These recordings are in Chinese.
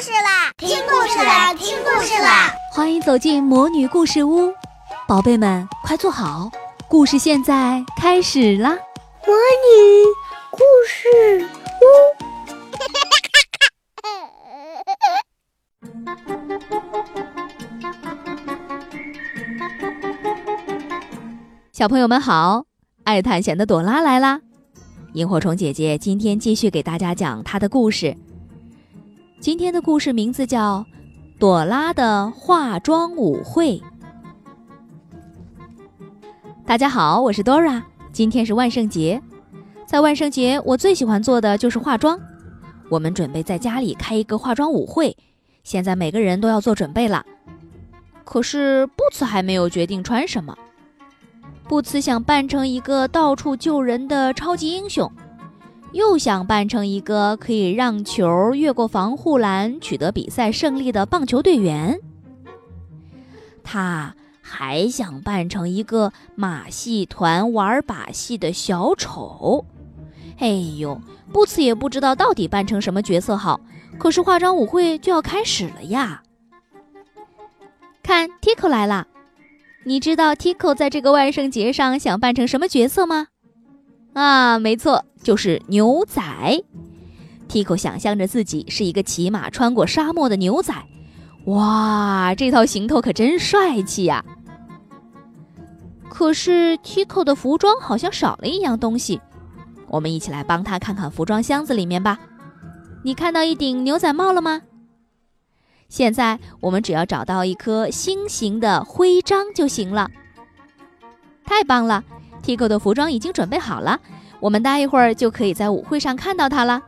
事啦！听故事啦！听故事啦！欢迎走进魔女故事屋，宝贝们快坐好，故事现在开始啦！魔女故事屋，小朋友们好，爱探险的朵拉来啦！萤火虫姐姐今天继续给大家讲她的故事。今天的故事名字叫《朵拉的化妆舞会》。大家好，我是 Dora。今天是万圣节，在万圣节我最喜欢做的就是化妆。我们准备在家里开一个化妆舞会，现在每个人都要做准备了。可是布茨还没有决定穿什么。布茨想扮成一个到处救人的超级英雄。又想扮成一个可以让球越过防护栏取得比赛胜利的棒球队员，他还想扮成一个马戏团玩把戏的小丑。哎呦，布茨也不知道到底扮成什么角色好。可是化妆舞会就要开始了呀！看，Tico 来了。你知道 Tico 在这个万圣节上想扮成什么角色吗？啊，没错，就是牛仔。Tico 想象着自己是一个骑马穿过沙漠的牛仔，哇，这套行头可真帅气呀！可是 Tico 的服装好像少了一样东西，我们一起来帮他看看服装箱子里面吧。你看到一顶牛仔帽了吗？现在我们只要找到一颗心形的徽章就行了。太棒了！Tico 的服装已经准备好了，我们待一会儿就可以在舞会上看到他了。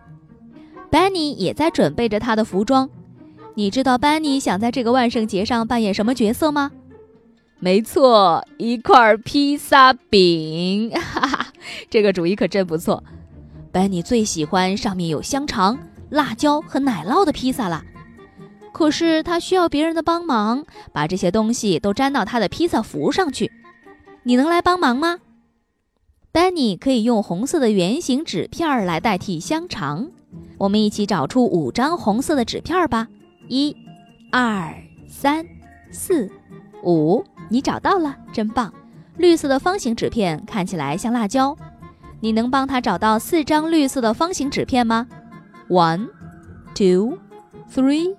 Benny 也在准备着他的服装。你知道 Benny 想在这个万圣节上扮演什么角色吗？没错，一块披萨饼。哈哈，这个主意可真不错。Benny 最喜欢上面有香肠、辣椒和奶酪的披萨了。可是他需要别人的帮忙，把这些东西都粘到他的披萨服上去。你能来帮忙吗？丹尼可以用红色的圆形纸片来代替香肠。我们一起找出五张红色的纸片吧。一、二、三、四、五，你找到了，真棒！绿色的方形纸片看起来像辣椒。你能帮他找到四张绿色的方形纸片吗？One, two, three,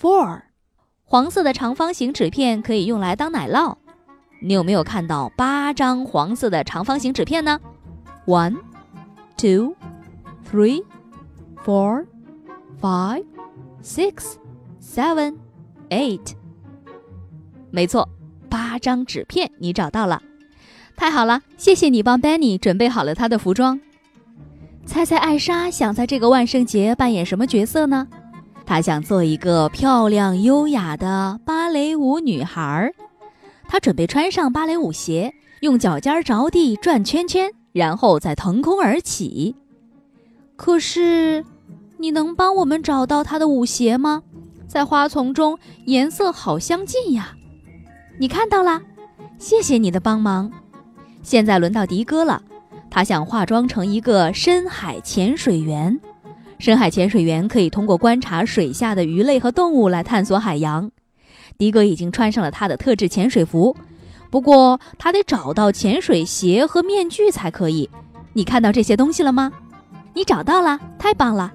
four。黄色的长方形纸片可以用来当奶酪。你有没有看到八张黄色的长方形纸片呢？One, two, three, four, five, six, seven, eight。没错，八张纸片你找到了，太好了！谢谢你帮 Benny 准备好了他的服装。猜猜艾莎想在这个万圣节扮演什么角色呢？她想做一个漂亮优雅的芭蕾舞女孩儿。他准备穿上芭蕾舞鞋，用脚尖着地转圈圈，然后再腾空而起。可是，你能帮我们找到他的舞鞋吗？在花丛中，颜色好相近呀。你看到了，谢谢你的帮忙。现在轮到迪哥了，他想化妆成一个深海潜水员。深海潜水员可以通过观察水下的鱼类和动物来探索海洋。迪哥已经穿上了他的特制潜水服，不过他得找到潜水鞋和面具才可以。你看到这些东西了吗？你找到了，太棒了！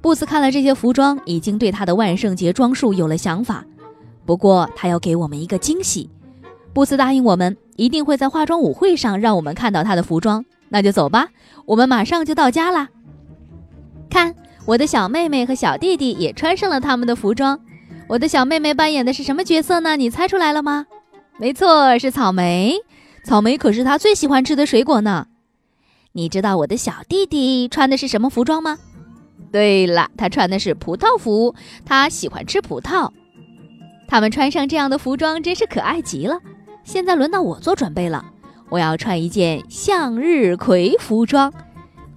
布斯看了这些服装，已经对他的万圣节装束有了想法。不过他要给我们一个惊喜。布斯答应我们，一定会在化妆舞会上让我们看到他的服装。那就走吧，我们马上就到家啦。看，我的小妹妹和小弟弟也穿上了他们的服装。我的小妹妹扮演的是什么角色呢？你猜出来了吗？没错，是草莓。草莓可是她最喜欢吃的水果呢。你知道我的小弟弟穿的是什么服装吗？对了，他穿的是葡萄服。他喜欢吃葡萄。他们穿上这样的服装真是可爱极了。现在轮到我做准备了，我要穿一件向日葵服装。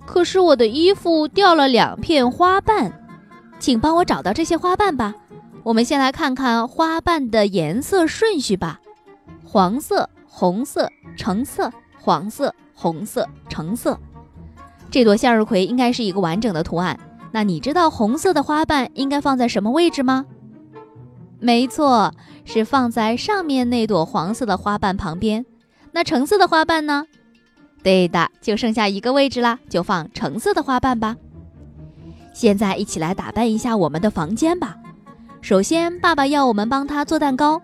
可是我的衣服掉了两片花瓣，请帮我找到这些花瓣吧。我们先来看看花瓣的颜色顺序吧：黄色、红色、橙色、黄色、红色、橙色。这朵向日葵应该是一个完整的图案。那你知道红色的花瓣应该放在什么位置吗？没错，是放在上面那朵黄色的花瓣旁边。那橙色的花瓣呢？对的，就剩下一个位置啦，就放橙色的花瓣吧。现在一起来打扮一下我们的房间吧。首先，爸爸要我们帮他做蛋糕。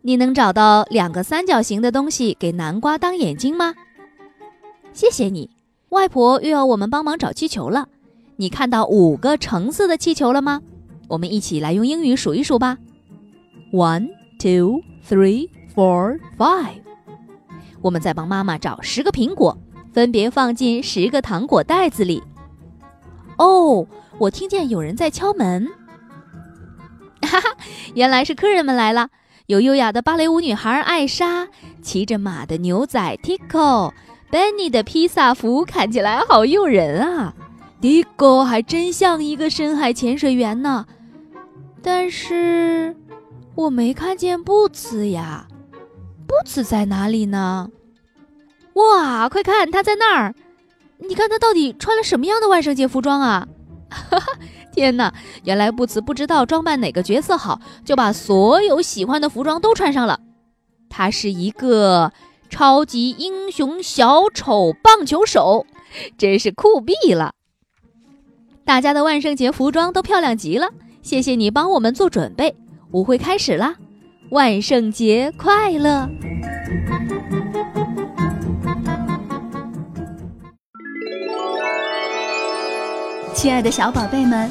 你能找到两个三角形的东西给南瓜当眼睛吗？谢谢你。外婆又要我们帮忙找气球了。你看到五个橙色的气球了吗？我们一起来用英语数一数吧。One, two, three, four, five。我们再帮妈妈找十个苹果，分别放进十个糖果袋子里。哦，我听见有人在敲门。哈哈，原来是客人们来了。有优雅的芭蕾舞女孩艾莎，骑着马的牛仔 Tico，Benny 的披萨服看起来好诱人啊。Tico 还真像一个深海潜水员呢。但是。我没看见布茨呀，布茨在哪里呢？哇，快看，他在那儿！你看他到底穿了什么样的万圣节服装啊？哈哈，天哪！原来布茨不知道装扮哪个角色好，就把所有喜欢的服装都穿上了。他是一个超级英雄小丑棒球手，真是酷毙了！大家的万圣节服装都漂亮极了，谢谢你帮我们做准备。舞会开始啦！万圣节快乐！亲爱的小宝贝们，